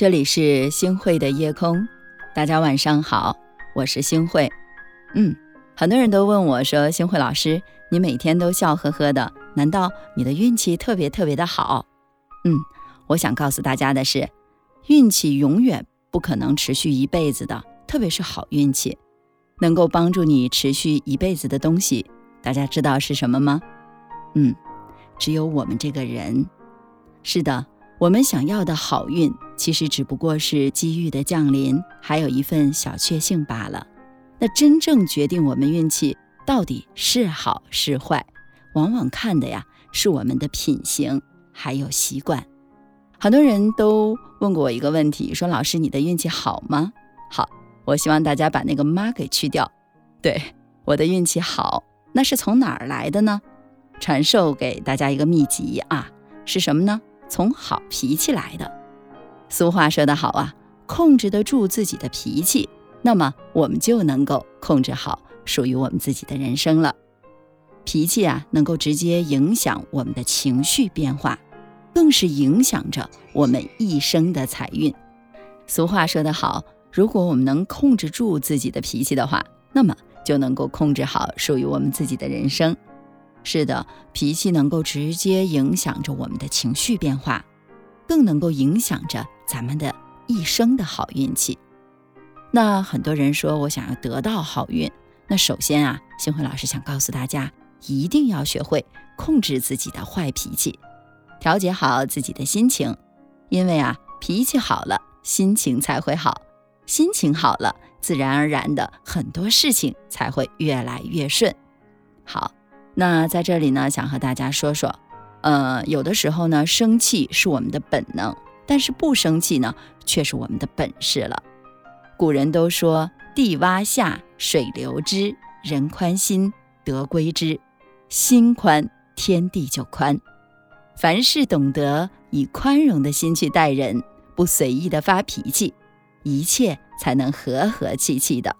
这里是星慧的夜空，大家晚上好，我是星慧。嗯，很多人都问我说：“星慧老师，你每天都笑呵呵的，难道你的运气特别特别的好？”嗯，我想告诉大家的是，运气永远不可能持续一辈子的，特别是好运气，能够帮助你持续一辈子的东西，大家知道是什么吗？嗯，只有我们这个人。是的。我们想要的好运，其实只不过是机遇的降临，还有一份小确幸罢了。那真正决定我们运气到底是好是坏，往往看的呀是我们的品行还有习惯。很多人都问过我一个问题，说老师你的运气好吗？好，我希望大家把那个妈给去掉。对，我的运气好，那是从哪儿来的呢？传授给大家一个秘籍啊，是什么呢？从好脾气来的，俗话说得好啊，控制得住自己的脾气，那么我们就能够控制好属于我们自己的人生了。脾气啊，能够直接影响我们的情绪变化，更是影响着我们一生的财运。俗话说得好，如果我们能控制住自己的脾气的话，那么就能够控制好属于我们自己的人生。是的，脾气能够直接影响着我们的情绪变化，更能够影响着咱们的一生的好运气。那很多人说我想要得到好运，那首先啊，星辉老师想告诉大家，一定要学会控制自己的坏脾气，调节好自己的心情，因为啊，脾气好了，心情才会好，心情好了，自然而然的很多事情才会越来越顺。好。那在这里呢，想和大家说说，呃，有的时候呢，生气是我们的本能，但是不生气呢，却是我们的本事了。古人都说：“地洼下，水流之；人宽心，德归之。心宽，天地就宽。凡事懂得以宽容的心去待人，不随意的发脾气，一切才能和和气气的。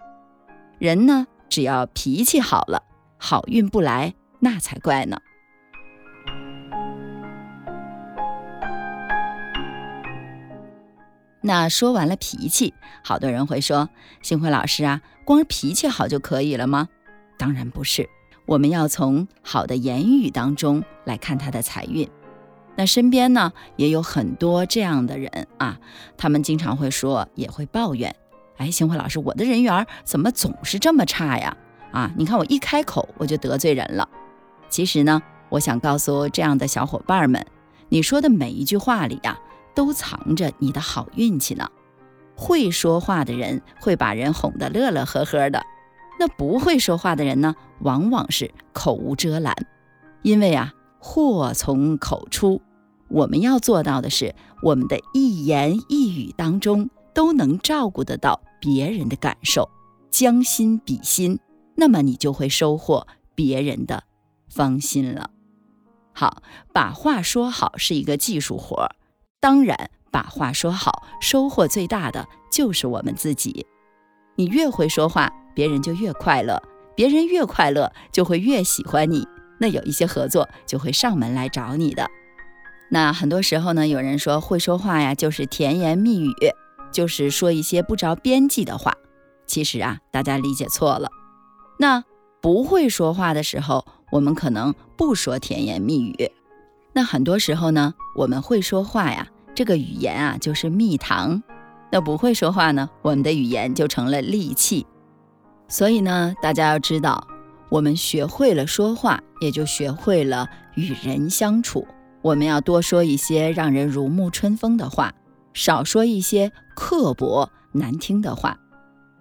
人呢，只要脾气好了，好运不来。”那才怪呢。那说完了脾气，好多人会说：“星辉老师啊，光脾气好就可以了吗？”当然不是，我们要从好的言语当中来看他的财运。那身边呢也有很多这样的人啊，他们经常会说，也会抱怨：“哎，星辉老师，我的人缘怎么总是这么差呀？啊，你看我一开口我就得罪人了。”其实呢，我想告诉这样的小伙伴们，你说的每一句话里呀，都藏着你的好运气呢。会说话的人会把人哄得乐乐呵呵的，那不会说话的人呢，往往是口无遮拦。因为啊，祸从口出，我们要做到的是，我们的一言一语当中都能照顾得到别人的感受，将心比心，那么你就会收获别人的。放心了，好，把话说好是一个技术活儿。当然，把话说好，收获最大的就是我们自己。你越会说话，别人就越快乐；别人越快乐，就会越喜欢你。那有一些合作就会上门来找你的。那很多时候呢，有人说会说话呀，就是甜言蜜语，就是说一些不着边际的话。其实啊，大家理解错了。那不会说话的时候。我们可能不说甜言蜜语，那很多时候呢，我们会说话呀，这个语言啊就是蜜糖；那不会说话呢，我们的语言就成了利器。所以呢，大家要知道，我们学会了说话，也就学会了与人相处。我们要多说一些让人如沐春风的话，少说一些刻薄难听的话。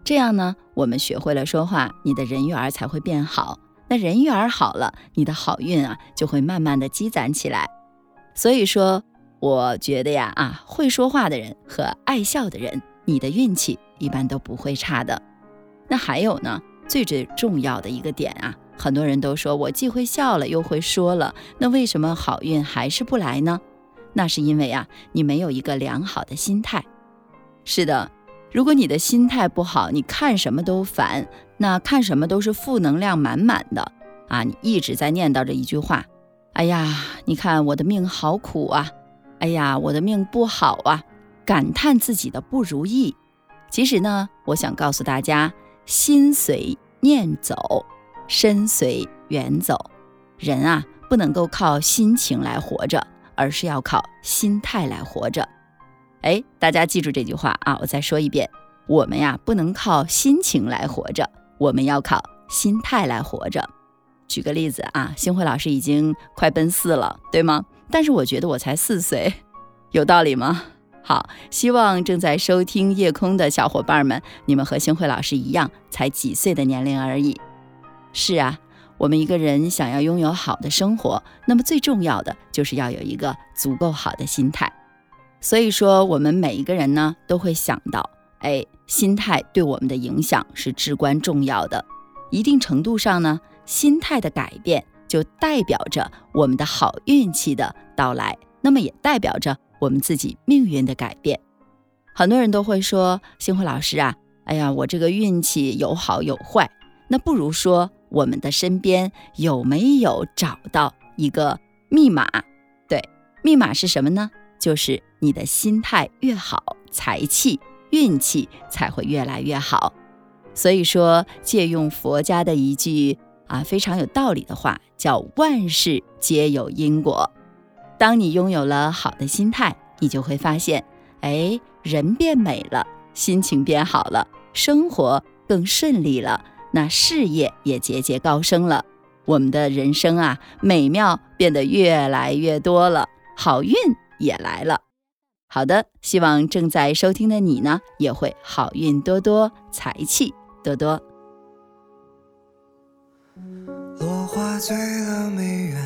这样呢，我们学会了说话，你的人缘才会变好。那人缘好了，你的好运啊就会慢慢的积攒起来。所以说，我觉得呀，啊，会说话的人和爱笑的人，你的运气一般都不会差的。那还有呢，最最重要的一个点啊，很多人都说我既会笑了又会说了，那为什么好运还是不来呢？那是因为啊，你没有一个良好的心态。是的。如果你的心态不好，你看什么都烦，那看什么都是负能量满满的啊！你一直在念叨着一句话：“哎呀，你看我的命好苦啊！哎呀，我的命不好啊！”感叹自己的不如意。其实呢，我想告诉大家，心随念走，身随缘走。人啊，不能够靠心情来活着，而是要靠心态来活着。哎，大家记住这句话啊！我再说一遍，我们呀，不能靠心情来活着，我们要靠心态来活着。举个例子啊，星辉老师已经快奔四了，对吗？但是我觉得我才四岁，有道理吗？好，希望正在收听夜空的小伙伴们，你们和星辉老师一样，才几岁的年龄而已。是啊，我们一个人想要拥有好的生活，那么最重要的就是要有一个足够好的心态。所以说，我们每一个人呢，都会想到，哎，心态对我们的影响是至关重要的。一定程度上呢，心态的改变就代表着我们的好运气的到来，那么也代表着我们自己命运的改变。很多人都会说，星辉老师啊，哎呀，我这个运气有好有坏。那不如说，我们的身边有没有找到一个密码？对，密码是什么呢？就是你的心态越好，财气、运气才会越来越好。所以说，借用佛家的一句啊非常有道理的话，叫“万事皆有因果”。当你拥有了好的心态，你就会发现，哎，人变美了，心情变好了，生活更顺利了，那事业也节节高升了，我们的人生啊，美妙变得越来越多了，好运也来了。好的，希望正在收听的你呢，也会好运多多，财气。多多。落花醉了眉眼，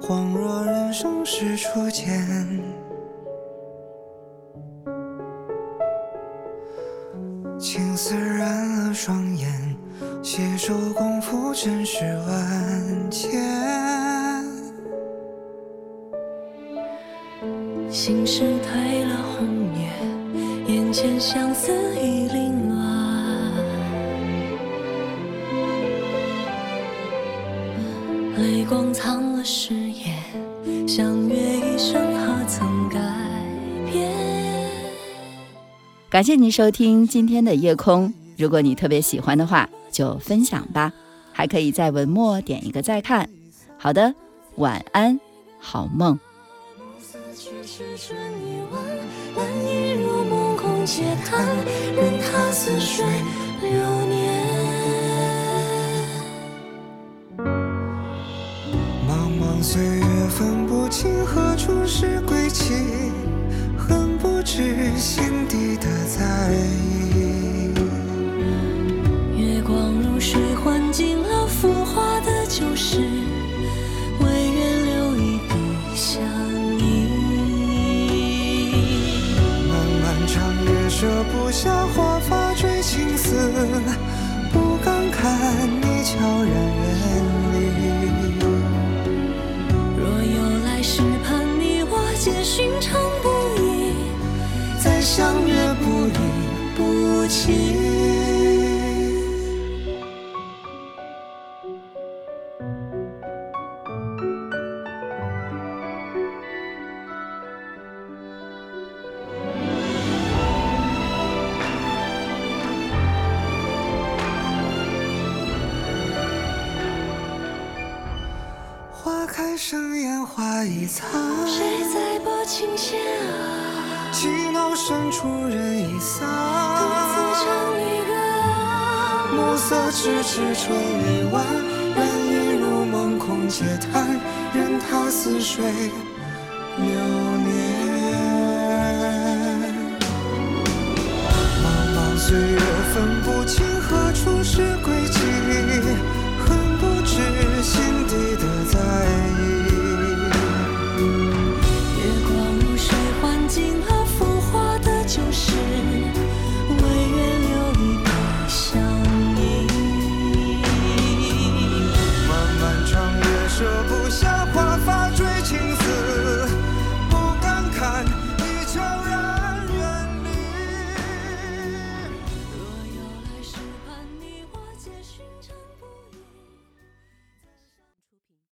恍若人生是初见。青丝染了双眼，携手共赴尘世万千。心事褪了红叶，眼前相思已凌乱。泪光藏了誓言，相约一生何曾改变？感谢您收听今天的夜空。如果你特别喜欢的话，就分享吧，还可以在文末点一个再看。好的，晚安，好梦。痴痴春已晚兰以如梦空嗟叹任他似水流年茫茫岁月分不清何处是归期恨不知心底的在意。花开生烟花易残，谁在拨琴弦啊？寂寥深处人已散，独自唱离歌。暮色迟迟春已晚，人已入梦空嗟叹，任他似水流年。茫茫岁月分不清何处是归